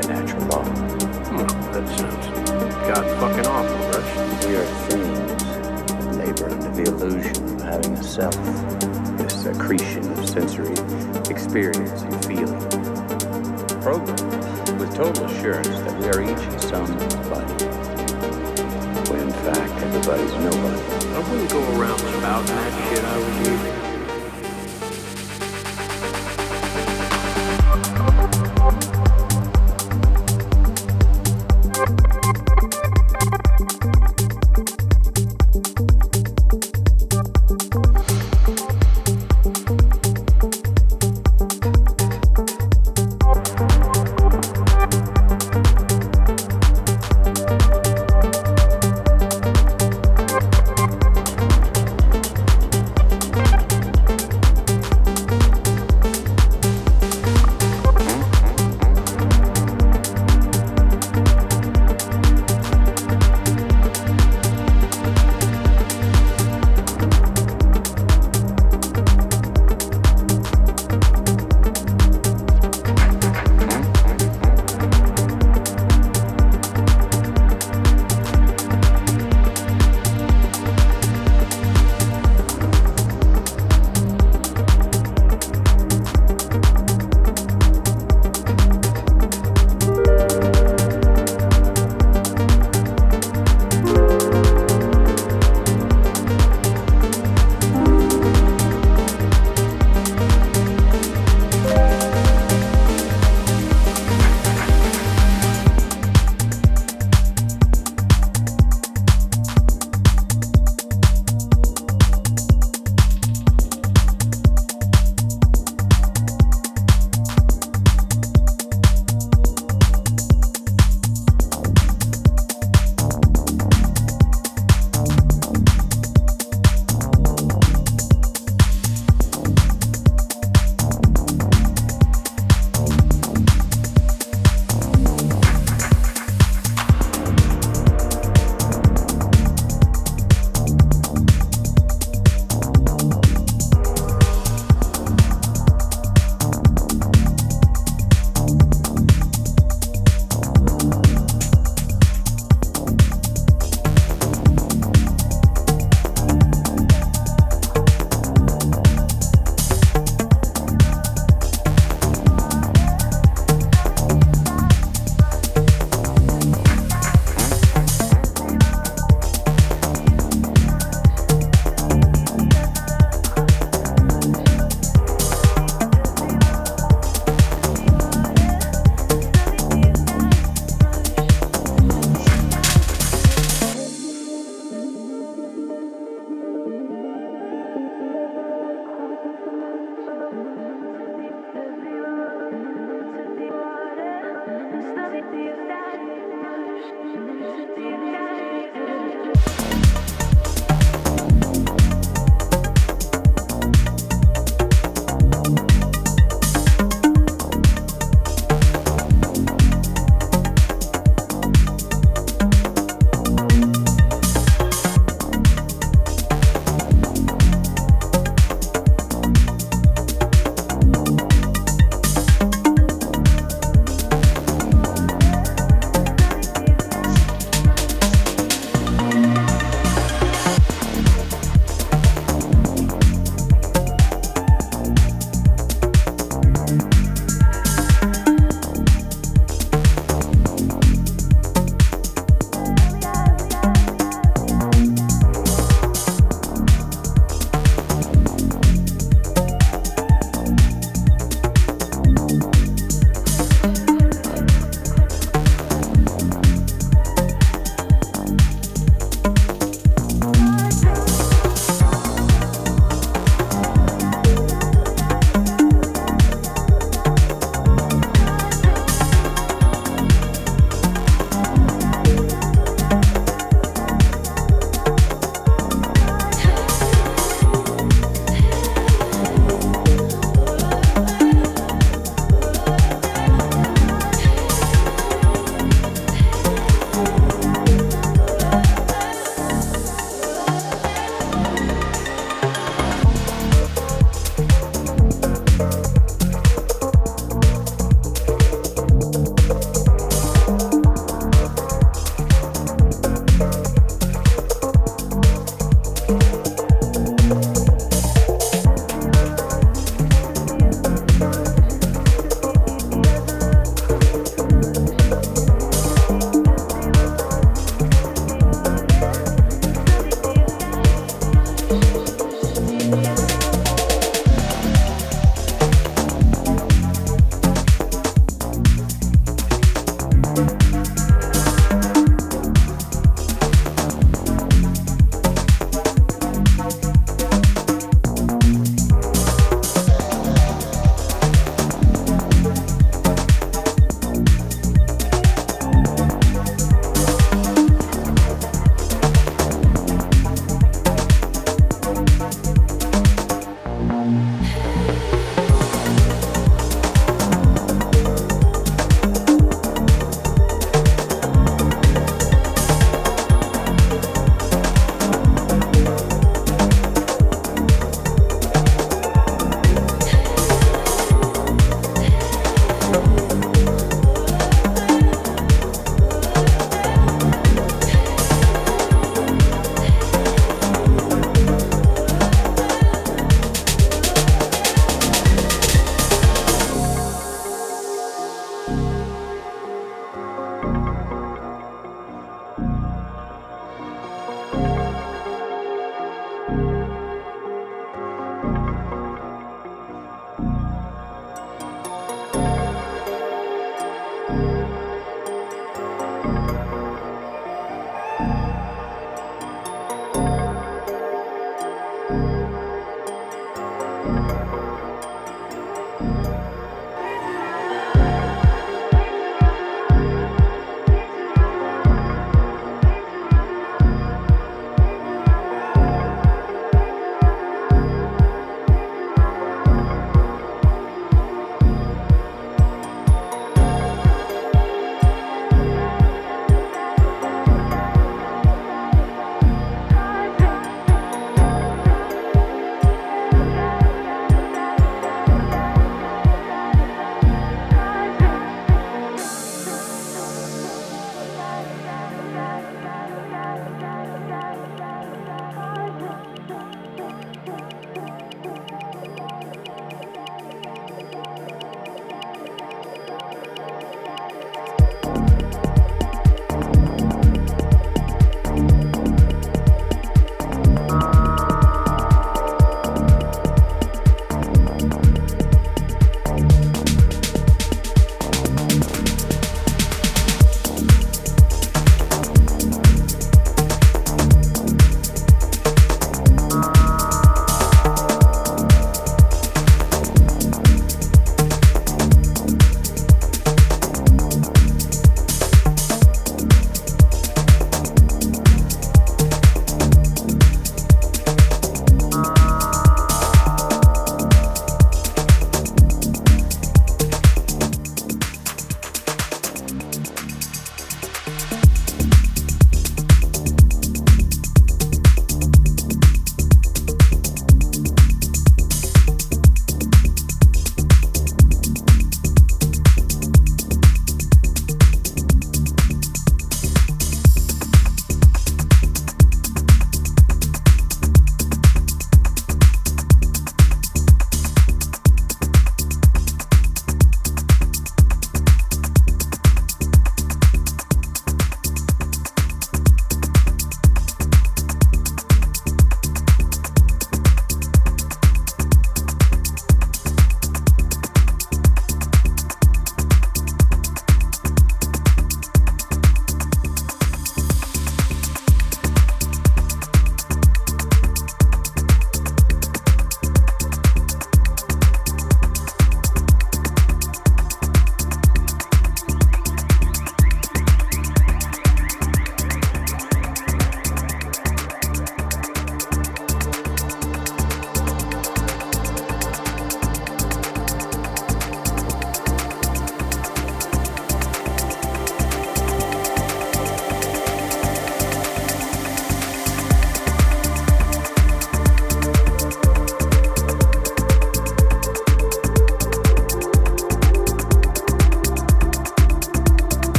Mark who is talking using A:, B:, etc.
A: by natural law. Hmm,
B: that sounds god fucking awful, Rust.
A: We are things, labor under the illusion of having a self, this accretion of sensory experience and feeling. Programmed with total assurance that we are each somebody, when in fact everybody's nobody.
B: I wouldn't go around spouting that shit I was using.